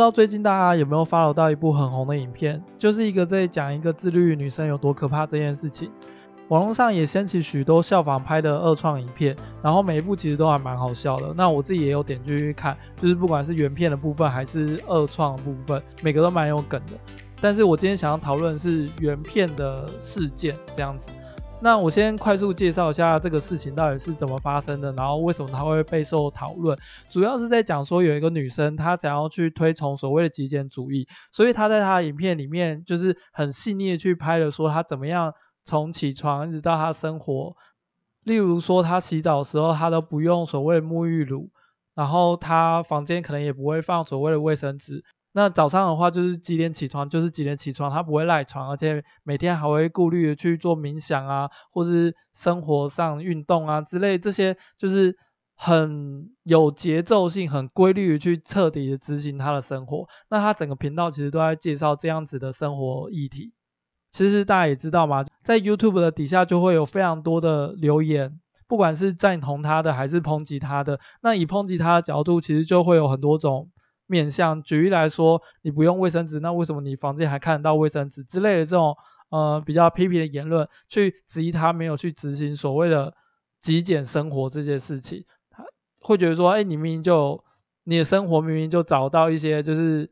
不知道最近大家有没有 follow 到一部很红的影片，就是一个在讲一个自律女生有多可怕这件事情。网络上也掀起许多效仿拍的二创影片，然后每一部其实都还蛮好笑的。那我自己也有点进去看，就是不管是原片的部分还是二创部分，每个都蛮有梗的。但是我今天想要讨论是原片的事件这样子。那我先快速介绍一下这个事情到底是怎么发生的，然后为什么它会备受讨论。主要是在讲说有一个女生，她想要去推崇所谓的极简主义，所以她在她的影片里面就是很细腻的去拍了说她怎么样从起床一直到她生活。例如说她洗澡的时候，她都不用所谓的沐浴乳，然后她房间可能也不会放所谓的卫生纸。那早上的话就是几点起床，就是几点起床，他不会赖床，而且每天还会顾虑的去做冥想啊，或是生活上运动啊之类，这些就是很有节奏性、很规律的去彻底的执行他的生活。那他整个频道其实都在介绍这样子的生活议题。其实大家也知道嘛，在 YouTube 的底下就会有非常多的留言，不管是赞同他的还是抨击他的。那以抨击他的角度，其实就会有很多种。面向举例来说，你不用卫生纸，那为什么你房间还看得到卫生纸之类的这种呃比较批评的言论，去质疑他没有去执行所谓的极简生活这件事情，他会觉得说，哎，你明明就你的生活明明就找到一些就是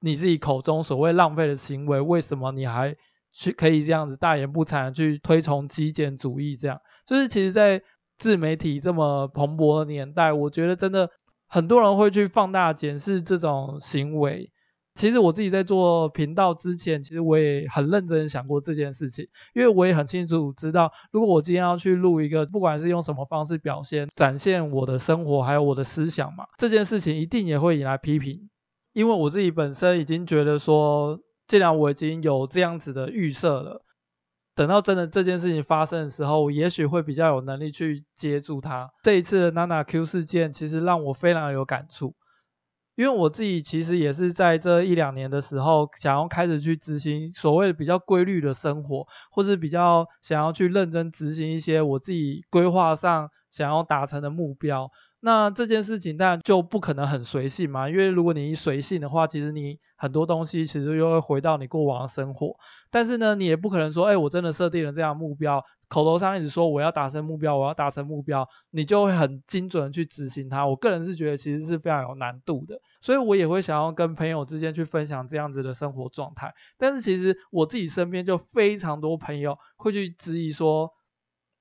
你自己口中所谓浪费的行为，为什么你还去可以这样子大言不惭去推崇极简主义？这样就是其实，在自媒体这么蓬勃的年代，我觉得真的。很多人会去放大检视这种行为。其实我自己在做频道之前，其实我也很认真想过这件事情，因为我也很清楚知道，如果我今天要去录一个，不管是用什么方式表现、展现我的生活，还有我的思想嘛，这件事情一定也会引来批评。因为我自己本身已经觉得说，既然我已经有这样子的预设了。等到真的这件事情发生的时候，我也许会比较有能力去接住它。这一次的 NanaQ 事件其实让我非常有感触，因为我自己其实也是在这一两年的时候，想要开始去执行所谓的比较规律的生活，或是比较想要去认真执行一些我自己规划上想要达成的目标。那这件事情当然就不可能很随性嘛，因为如果你一随性的话，其实你很多东西其实又会回到你过往的生活。但是呢，你也不可能说，哎，我真的设定了这样目标，口头上一直说我要达成目标，我要达成目标，你就会很精准的去执行它。我个人是觉得其实是非常有难度的，所以我也会想要跟朋友之间去分享这样子的生活状态。但是其实我自己身边就非常多朋友会去质疑说，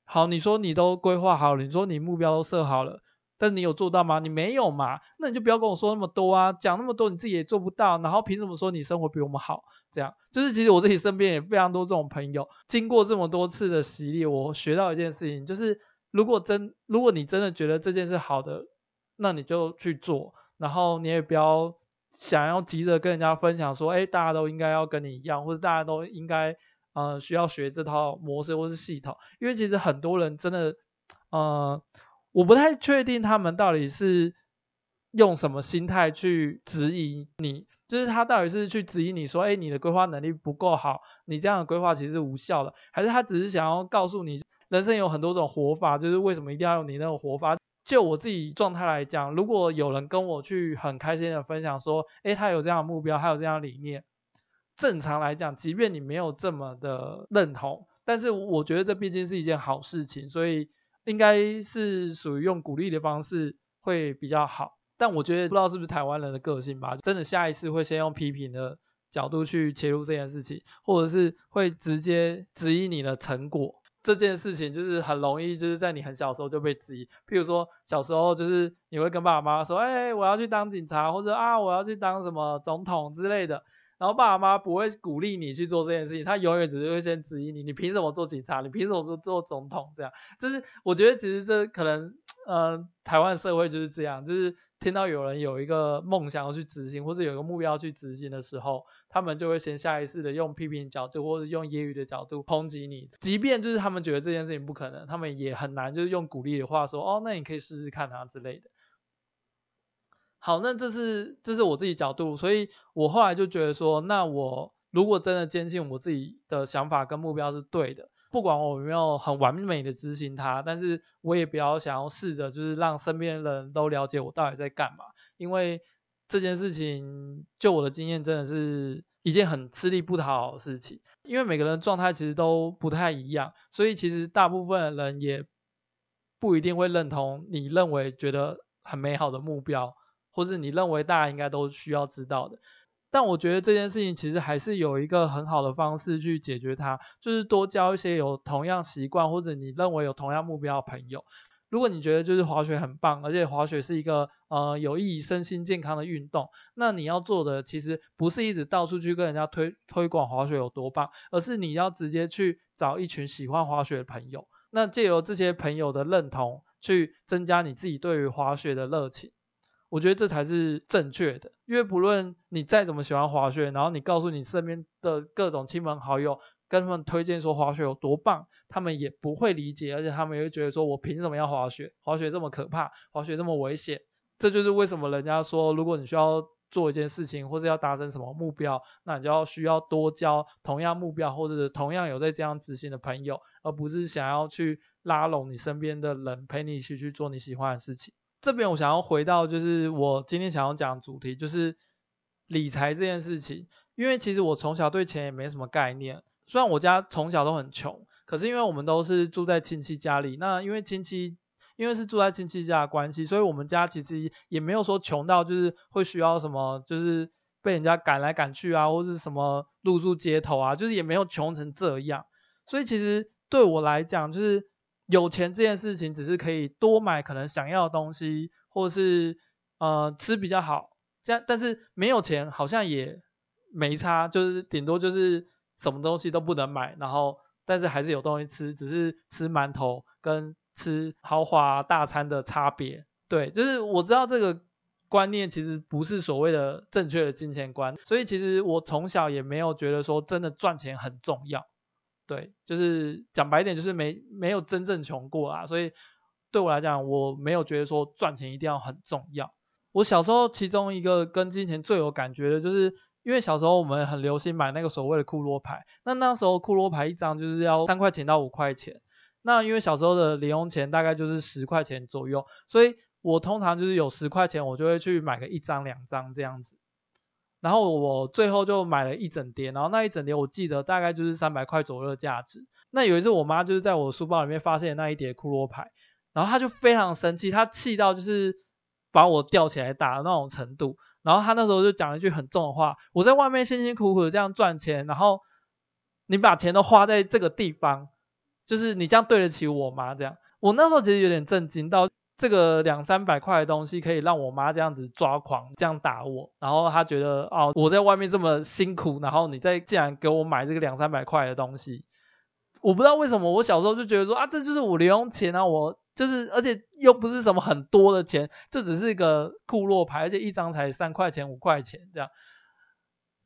好，你说你都规划好了，你说你目标都设好了。但是你有做到吗？你没有嘛？那你就不要跟我说那么多啊，讲那么多你自己也做不到，然后凭什么说你生活比我们好？这样就是其实我自己身边也非常多这种朋友，经过这么多次的洗礼，我学到一件事情，就是如果真如果你真的觉得这件事好的，那你就去做，然后你也不要想要急着跟人家分享说，哎，大家都应该要跟你一样，或者大家都应该呃需要学这套模式或是系统，因为其实很多人真的呃。我不太确定他们到底是用什么心态去质疑你，就是他到底是去质疑你说，哎，你的规划能力不够好，你这样的规划其实是无效的，还是他只是想要告诉你，人生有很多种活法，就是为什么一定要用你那种活法？就我自己状态来讲，如果有人跟我去很开心的分享说，哎，他有这样的目标，他有这样的理念，正常来讲，即便你没有这么的认同，但是我觉得这毕竟是一件好事情，所以。应该是属于用鼓励的方式会比较好，但我觉得不知道是不是台湾人的个性吧，真的下一次会先用批评的角度去切入这件事情，或者是会直接质疑你的成果。这件事情就是很容易，就是在你很小时候就被质疑。譬如说小时候就是你会跟爸爸妈妈说，哎，我要去当警察，或者啊我要去当什么总统之类的。然后爸爸妈妈不会鼓励你去做这件事情，他永远只是会先质疑你，你凭什么做警察？你凭什么做做总统？这样，就是我觉得其实这可能，呃，台湾社会就是这样，就是听到有人有一个梦想要去执行，或者有一个目标要去执行的时候，他们就会先下意识的用批评角度，或者用揶揄的角度抨击你。即便就是他们觉得这件事情不可能，他们也很难就是用鼓励的话说，哦，那你可以试试看啊之类的。好，那这是这是我自己角度，所以我后来就觉得说，那我如果真的坚信我自己的想法跟目标是对的，不管我有没有很完美的执行它，但是我也不要想要试着就是让身边的人都了解我到底在干嘛，因为这件事情，就我的经验，真的是一件很吃力不讨好的事情。因为每个人状态其实都不太一样，所以其实大部分的人也不一定会认同你认为觉得很美好的目标，或是你认为大家应该都需要知道的。但我觉得这件事情其实还是有一个很好的方式去解决它，就是多交一些有同样习惯或者你认为有同样目标的朋友。如果你觉得就是滑雪很棒，而且滑雪是一个呃有益于身心健康的运动，那你要做的其实不是一直到处去跟人家推推广滑雪有多棒，而是你要直接去找一群喜欢滑雪的朋友，那借由这些朋友的认同，去增加你自己对于滑雪的热情。我觉得这才是正确的，因为不论你再怎么喜欢滑雪，然后你告诉你身边的各种亲朋好友，跟他们推荐说滑雪有多棒，他们也不会理解，而且他们也会觉得说，我凭什么要滑雪？滑雪这么可怕，滑雪这么危险。这就是为什么人家说，如果你需要做一件事情，或者要达成什么目标，那你就要需要多交同样目标或者是同样有在这样执行的朋友，而不是想要去拉拢你身边的人陪你一起去做你喜欢的事情。这边我想要回到，就是我今天想要讲的主题，就是理财这件事情。因为其实我从小对钱也没什么概念，虽然我家从小都很穷，可是因为我们都是住在亲戚家里，那因为亲戚因为是住在亲戚家的关系，所以我们家其实也没有说穷到就是会需要什么，就是被人家赶来赶去啊，或者是什么露宿街头啊，就是也没有穷成这样。所以其实对我来讲，就是。有钱这件事情只是可以多买可能想要的东西，或是呃吃比较好，这样，但是没有钱好像也没差，就是顶多就是什么东西都不能买，然后但是还是有东西吃，只是吃馒头跟吃豪华大餐的差别。对，就是我知道这个观念其实不是所谓的正确的金钱观，所以其实我从小也没有觉得说真的赚钱很重要。对，就是讲白一点，就是没没有真正穷过啊，所以对我来讲，我没有觉得说赚钱一定要很重要。我小时候其中一个跟金钱最有感觉的，就是因为小时候我们很流行买那个所谓的库洛牌，那那时候库洛牌一张就是要三块钱到五块钱，那因为小时候的零用钱大概就是十块钱左右，所以我通常就是有十块钱，我就会去买个一张两张这样子。然后我最后就买了一整叠，然后那一整叠我记得大概就是三百块左右的价值。那有一次我妈就是在我书包里面发现那一叠骷髅牌，然后她就非常生气，她气到就是把我吊起来打的那种程度。然后她那时候就讲了一句很重的话：我在外面辛辛苦苦的这样赚钱，然后你把钱都花在这个地方，就是你这样对得起我吗？这样，我那时候其实有点震惊到。这个两三百块的东西可以让我妈这样子抓狂，这样打我，然后她觉得哦，我在外面这么辛苦，然后你再竟然给我买这个两三百块的东西，我不知道为什么，我小时候就觉得说啊，这就是我零用钱啊，我就是，而且又不是什么很多的钱，就只是一个库洛牌，而且一张才三块钱五块钱这样。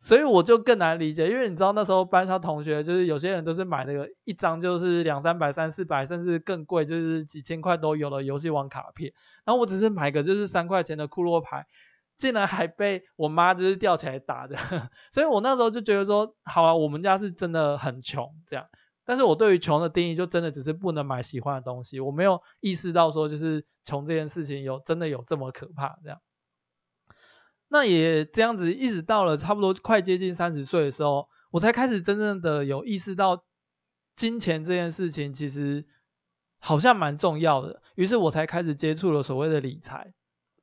所以我就更难理解，因为你知道那时候班上同学就是有些人都是买那个一张就是两三百、三四百，甚至更贵，就是几千块都有的游戏王卡片。然后我只是买个就是三块钱的库洛牌，竟然还被我妈就是吊起来打这样。所以我那时候就觉得说，好啊，我们家是真的很穷这样。但是我对于穷的定义就真的只是不能买喜欢的东西，我没有意识到说就是穷这件事情有真的有这么可怕这样。那也这样子，一直到了差不多快接近三十岁的时候，我才开始真正的有意识到金钱这件事情其实好像蛮重要的。于是我才开始接触了所谓的理财。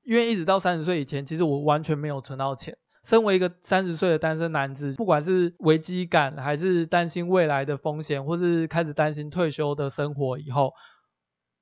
因为一直到三十岁以前，其实我完全没有存到钱。身为一个三十岁的单身男子，不管是危机感，还是担心未来的风险，或是开始担心退休的生活以后，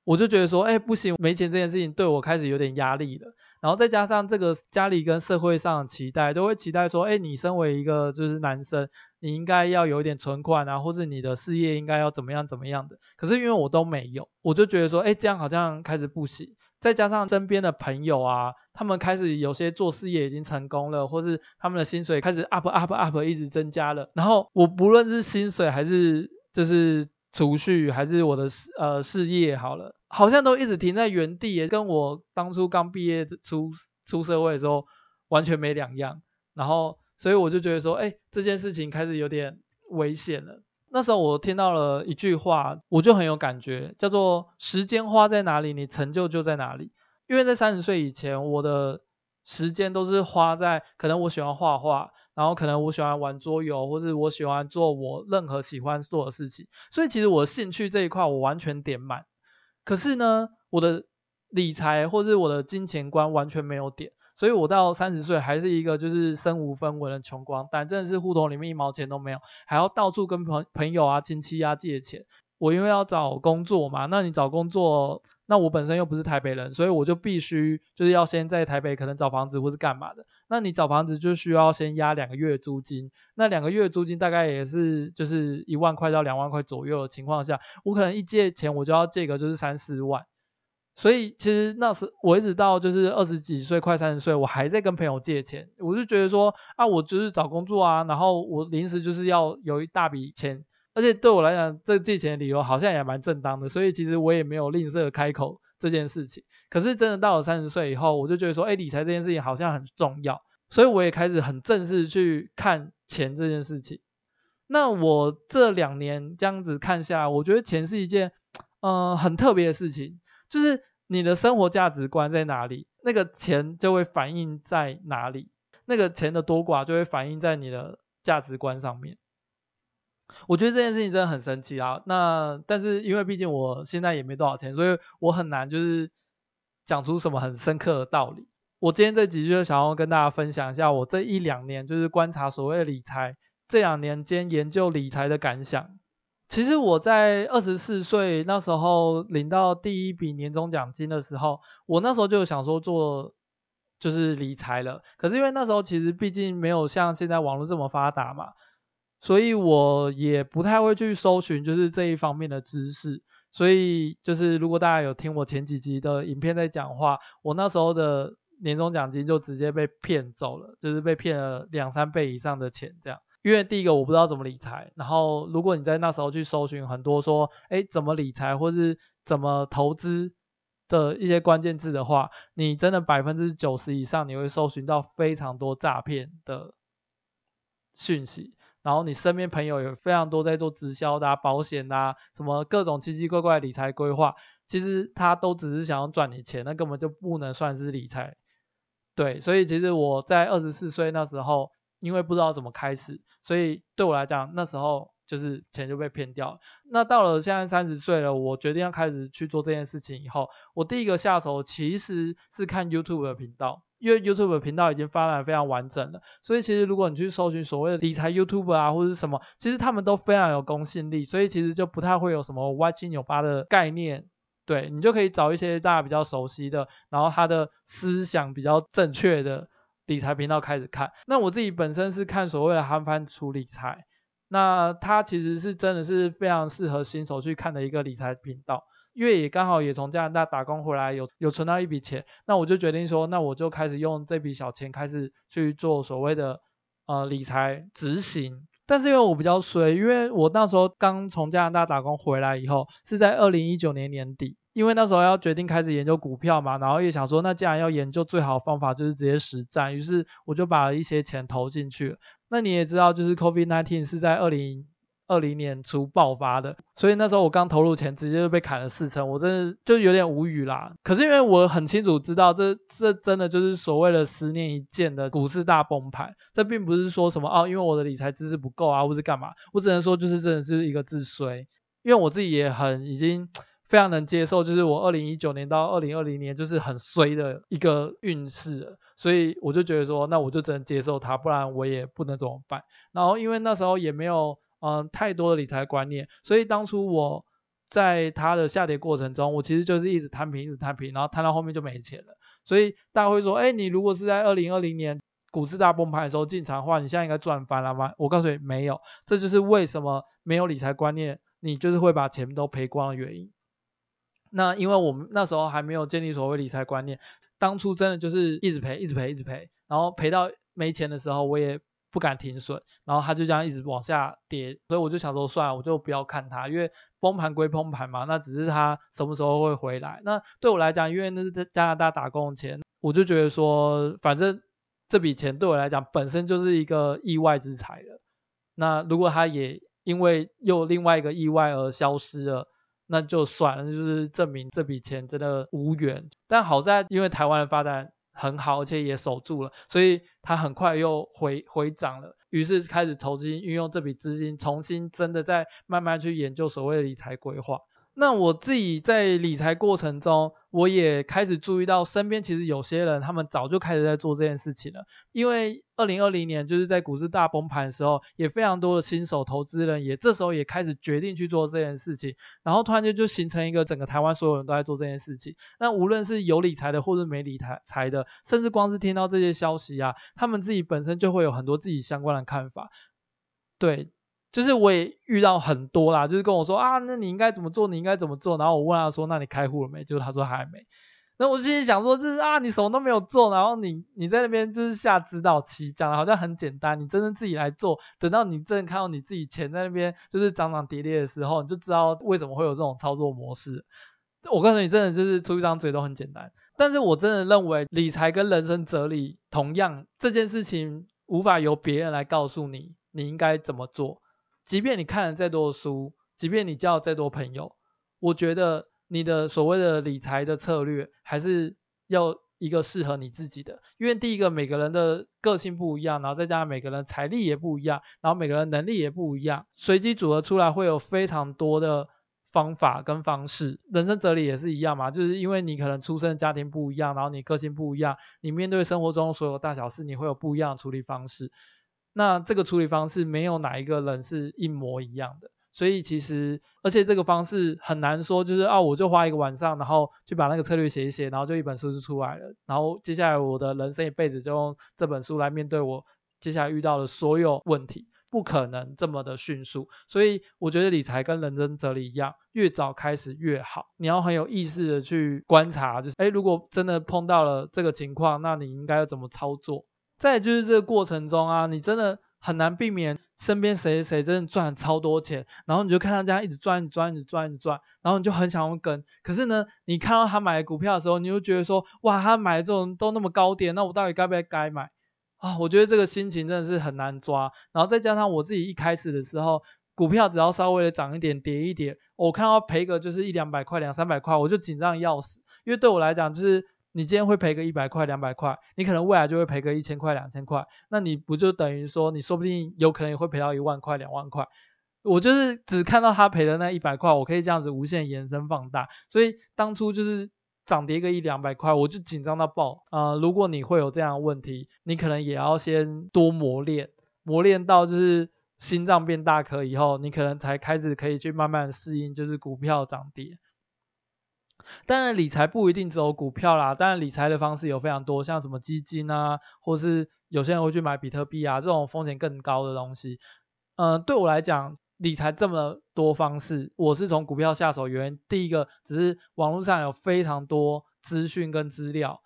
我就觉得说，哎，不行，没钱这件事情对我开始有点压力了。然后再加上这个家里跟社会上的期待，都会期待说，哎，你身为一个就是男生，你应该要有一点存款啊，或者你的事业应该要怎么样怎么样的。可是因为我都没有，我就觉得说，哎，这样好像开始不行。再加上身边的朋友啊，他们开始有些做事业已经成功了，或是他们的薪水开始 up up up 一直增加了。然后我不论是薪水还是就是储蓄，还是我的事呃事业好了。好像都一直停在原地，也跟我当初刚毕业出出社会的时候完全没两样。然后，所以我就觉得说，哎，这件事情开始有点危险了。那时候我听到了一句话，我就很有感觉，叫做“时间花在哪里，你成就就在哪里”。因为在三十岁以前，我的时间都是花在可能我喜欢画画，然后可能我喜欢玩桌游，或者我喜欢做我任何喜欢做的事情。所以其实我的兴趣这一块我完全点满，可是呢，我的理财或者我的金钱观完全没有点。所以我到三十岁还是一个就是身无分文的穷光蛋，真的是户头里面一毛钱都没有，还要到处跟朋朋友啊、亲戚啊借钱。我因为要找工作嘛，那你找工作，那我本身又不是台北人，所以我就必须就是要先在台北可能找房子或是干嘛的。那你找房子就需要先押两个月租金，那两个月租金大概也是就是一万块到两万块左右的情况下，我可能一借钱我就要借个就是三四万。所以其实那时我一直到就是二十几岁快三十岁，我还在跟朋友借钱。我就觉得说啊，我就是找工作啊，然后我临时就是要有一大笔钱，而且对我来讲，这借钱的理由好像也蛮正当的。所以其实我也没有吝啬开口这件事情。可是真的到了三十岁以后，我就觉得说，哎，理财这件事情好像很重要，所以我也开始很正式去看钱这件事情。那我这两年这样子看下来，我觉得钱是一件嗯、很特别的事情。就是你的生活价值观在哪里，那个钱就会反映在哪里，那个钱的多寡就会反映在你的价值观上面。我觉得这件事情真的很神奇啊。那但是因为毕竟我现在也没多少钱，所以我很难就是讲出什么很深刻的道理。我今天这集就想要跟大家分享一下我这一两年就是观察所谓的理财，这两年间研究理财的感想。其实我在二十四岁那时候领到第一笔年终奖金的时候，我那时候就想说做就是理财了。可是因为那时候其实毕竟没有像现在网络这么发达嘛，所以我也不太会去搜寻就是这一方面的知识。所以就是如果大家有听我前几集的影片在讲话，我那时候的年终奖金就直接被骗走了，就是被骗了两三倍以上的钱这样。因为第一个我不知道怎么理财，然后如果你在那时候去搜寻很多说，哎，怎么理财或是怎么投资的一些关键字的话，你真的百分之九十以上你会搜寻到非常多诈骗的讯息，然后你身边朋友有非常多在做直销的、保险啊、什么各种奇奇怪怪的理财规划，其实他都只是想要赚你钱，那根本就不能算是理财。对，所以其实我在二十四岁那时候。因为不知道怎么开始，所以对我来讲，那时候就是钱就被骗掉。那到了现在三十岁了，我决定要开始去做这件事情以后，我第一个下手其实是看 YouTube 的频道，因为 YouTube 的频道已经发展非常完整了。所以其实如果你去搜寻所谓的理财 YouTube 啊，或者什么，其实他们都非常有公信力，所以其实就不太会有什么歪七扭八的概念。对，你就可以找一些大家比较熟悉的，然后他的思想比较正确的。理财频道开始看，那我自己本身是看所谓的韩番处理财，那它其实是真的是非常适合新手去看的一个理财频道，因为也刚好也从加拿大打工回来有，有存到一笔钱，那我就决定说，那我就开始用这笔小钱开始去做所谓的呃理财执行，但是因为我比较衰，因为我那时候刚从加拿大打工回来以后，是在二零一九年年底。因为那时候要决定开始研究股票嘛，然后也想说，那既然要研究，最好的方法就是直接实战，于是我就把一些钱投进去了。那你也知道，就是 COVID-19 是在二零二零年初爆发的，所以那时候我刚投入钱，直接就被砍了四成，我真的就有点无语啦。可是因为我很清楚知道这，这真的就是所谓的十年一见的股市大崩盘，这并不是说什么哦，因为我的理财知识不够啊，或是干嘛，我只能说就是真的是一个自衰，因为我自己也很已经。非常能接受，就是我二零一九年到二零二零年就是很衰的一个运势，所以我就觉得说，那我就只能接受它，不然我也不能怎么办。然后因为那时候也没有嗯、太多的理财观念，所以当初我在它的下跌过程中，我其实就是一直摊平，一直摊平，然后摊到后面就没钱了。所以大家会说，哎，你如果是在二零二零年股市大崩盘的时候进场的话，你现在应该赚翻了吗？我告诉你，没有。这就是为什么没有理财观念，你就是会把钱都赔光的原因。那因为我们那时候还没有建立所谓理财观念，当初真的就是一直赔，一直赔，一直赔，然后赔到没钱的时候，我也不敢停损，然后它就这样一直往下跌，所以我就想说算了，我就不要看它，因为崩盘归崩盘嘛，那只是它什么时候会回来。那对我来讲，因为那是在加拿大打工的钱，我就觉得说，反正这笔钱对我来讲本身就是一个意外之财了。那如果它也因为又另外一个意外而消失了。那就算了，就是证明这笔钱真的无缘。但好在，因为台湾的发展很好，而且也守住了，所以它很快又回回涨了，于是开始重新运用这笔资金，重新真的在慢慢去研究所谓的理财规划。那我自己在理财过程中，我也开始注意到身边其实有些人，他们早就开始在做这件事情了。因为二零二零年就是在股市大崩盘的时候，也非常多的新手投资人也这时候也开始决定去做这件事情，然后突然间就形成一个整个台湾所有人都在做这件事情。那无论是有理财的或者没理财财的，甚至光是听到这些消息啊，他们自己本身就会有很多自己相关的看法，对。就是我也遇到很多啦，就是跟我说啊，那你应该怎么做？你应该怎么做？然后我问他说，那你开户了没？就是他说还没。那我心里想说，就是啊，你什么都没有做，然后你你在那边就是下指导棋，讲的好像很简单，你真正自己来做，等到你真的看到你自己钱在那边就是涨涨跌跌的时候，你就知道为什么会有这种操作模式。我告诉你，真的就是出一张嘴都很简单，但是我真的认为理财跟人生哲理同样，这件事情无法由别人来告诉你你应该怎么做。即便你看了再多的书，即便你交了再多朋友，我觉得你的所谓的理财的策略还是要一个适合你自己的。因为第一个，每个人的个性不一样，然后再加上每个人财力也不一样，然后每个人能力也不一样，随机组合出来会有非常多的方法跟方式。人生哲理也是一样嘛，就是因为你可能出生的家庭不一样，然后你个性不一样，你面对生活中所有大小事，你会有不一样的处理方式。那这个处理方式没有哪一个人是一模一样的，所以其实，而且这个方式很难说，就是啊，我就花一个晚上，然后就把那个策略写一写，然后就一本书就出来了，然后接下来我的人生一辈子就用这本书来面对我接下来遇到的所有问题，不可能这么的迅速。所以我觉得理财跟人生哲理一样，越早开始越好。你要很有意识的去观察，就是哎，如果真的碰到了这个情况，那你应该要怎么操作？再就是这个过程中啊，你真的很难避免身边谁谁谁真的赚了超多钱，然后你就看他这样一直赚、一直赚、一直赚、一直赚，然后你就很想要跟。可是呢，你看到他买股票的时候，你就觉得说，哇，他买的这种都那么高点，那我到底该不该该买？啊，我觉得这个心情真的是很难抓。然后再加上我自己一开始的时候，股票只要稍微的涨一点、跌一点，我看到赔个就是一两百块、两三百块，我就紧张要死，因为对我来讲就是。你今天会赔个一百块、两百块，你可能未来就会赔个一千块、两千块，那你不就等于说，你说不定有可能也会赔到一万块、两万块。我就是只看到他赔的那一百块，我可以这样子无限延伸放大，所以当初就是涨跌个一两百块，我就紧张到爆。啊、如果你会有这样的问题，你可能也要先多磨练，磨练到就是心脏变大颗以后，你可能才开始可以去慢慢适应，就是股票涨跌。当然，理财不一定只有股票啦。当然，理财的方式有非常多，像什么基金啊，或是有些人会去买比特币啊，这种风险更高的东西。嗯、呃，对我来讲，理财这么多方式，我是从股票下手。原因第一个，只是网络上有非常多资讯跟资料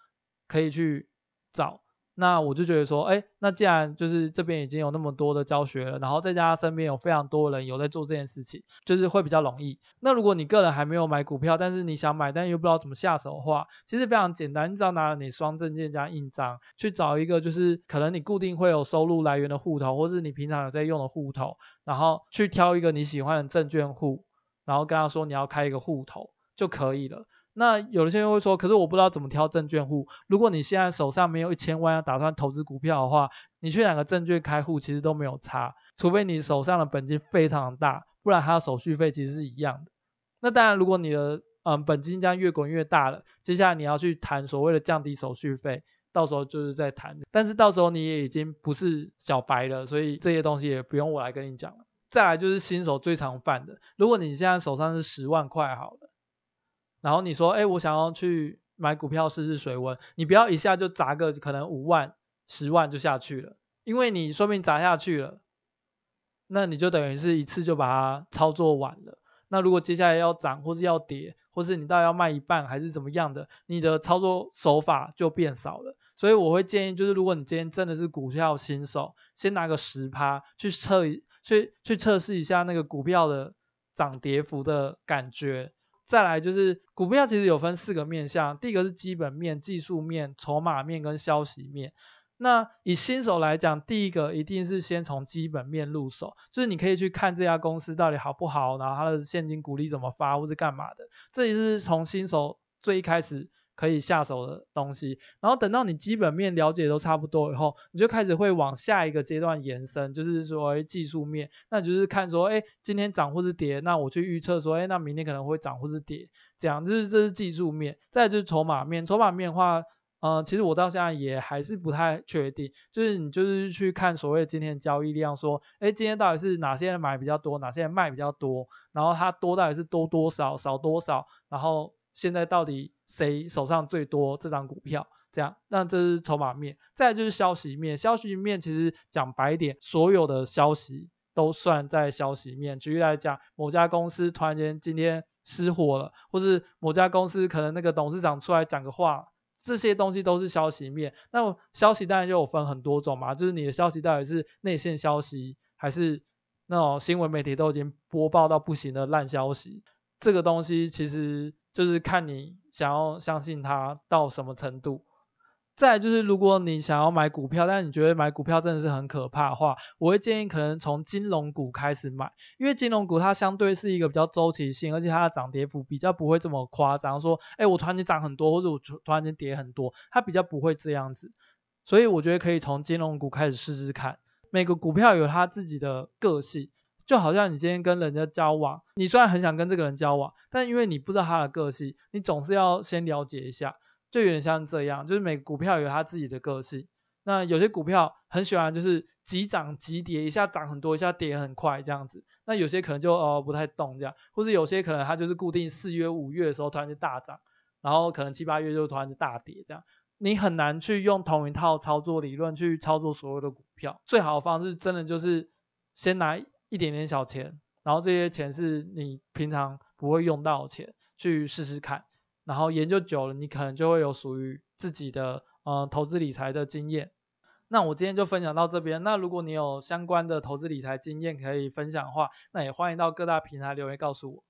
可以去找。那我就觉得说，哎，那既然就是这边已经有那么多的教学了，然后再加上身边有非常多人有在做这件事情，就是会比较容易。那如果你个人还没有买股票，但是你想买，但又不知道怎么下手的话，其实非常简单，你只要拿了你双证件加印章，去找一个就是可能你固定会有收入来源的户头，或是你平常有在用的户头，然后去挑一个你喜欢的证券户，然后跟他说你要开一个户头就可以了。那有的些人会说，可是我不知道怎么挑证券户。如果你现在手上没有一千万要打算投资股票的话，你去哪个证券开户其实都没有差，除非你手上的本金非常大，不然它的手续费其实是一样的。那当然，如果你的嗯本金将越滚越大了，接下来你要去谈所谓的降低手续费，到时候就是在谈。但是到时候你也已经不是小白了，所以这些东西也不用我来跟你讲了。再来就是新手最常犯的，如果你现在手上是十万块好了。然后你说，哎，我想要去买股票试试水温，你不要一下就砸个可能五万、十万就下去了，因为你说明砸下去了，那你就等于是一次就把它操作完了。那如果接下来要涨或是要跌，或是你到底要卖一半还是怎么样的，你的操作手法就变少了。所以我会建议，就是如果你今天真的是股票新手，先拿个十趴去测，去去测试一下那个股票的涨跌幅的感觉。再来就是股票其实有分四个面向，第一个是基本面、技术面、筹码面跟消息面。那以新手来讲，第一个一定是先从基本面入手，就是你可以去看这家公司到底好不好，然后它的现金股利怎么发，或是干嘛的。这也是从新手最一开始可以下手的东西。然后等到你基本面了解都差不多以后，你就开始会往下一个阶段延伸，就是说技术面，那就是看说，哎，今天涨或是跌，那我去预测说，哎，那明天可能会涨或是跌，这样就是这是技术面。再就是筹码面，筹码面的话。呃，其实我到现在也还是不太确定，就是你就是去看所谓今天的交易量，说，哎，今天到底是哪些人买比较多，哪些人卖比较多，然后它多到底是多多少，少多少，然后现在到底谁手上最多这张股票，这样，那这是筹码面。再就是消息面，消息面其实讲白一点，所有的消息都算在消息面。举例来讲，某家公司突然间今天失火了，或是某家公司可能那个董事长出来讲个话。这些东西都是消息面，那消息当然就有分很多种嘛，就是你的消息到底是内线消息，还是那种新闻媒体都已经播报到不行的烂消息，这个东西其实就是看你想要相信它到什么程度。再就是，如果你想要买股票，但是你觉得买股票真的是很可怕的话，我会建议可能从金融股开始买，因为金融股它相对是一个比较周期性，而且它的涨跌幅比较不会这么夸张，说，哎，我突然间涨很多，或者我突然间跌很多，它比较不会这样子。所以我觉得可以从金融股开始试试看。每个股票有它自己的个性，就好像你今天跟人家交往，你虽然很想跟这个人交往，但因为你不知道他的个性，你总是要先了解一下。就有点像这样，就是每个股票有它自己的个性。那有些股票很喜欢就是急涨急跌，一下涨很多，一下跌很快这样子。那有些可能就呃不太动这样，或者有些可能它就是固定四月五月的时候突然就大涨，然后可能七八月就突然就大跌这样。你很难去用同一套操作理论去操作所有的股票。最好的方式真的就是先拿一点点小钱，然后这些钱是你平常不会用到的钱，去试试看。然后研究久了，你可能就会有属于自己的呃投资理财的经验。那我今天就分享到这边。那如果你有相关的投资理财经验可以分享的话，那也欢迎到各大平台留言告诉我。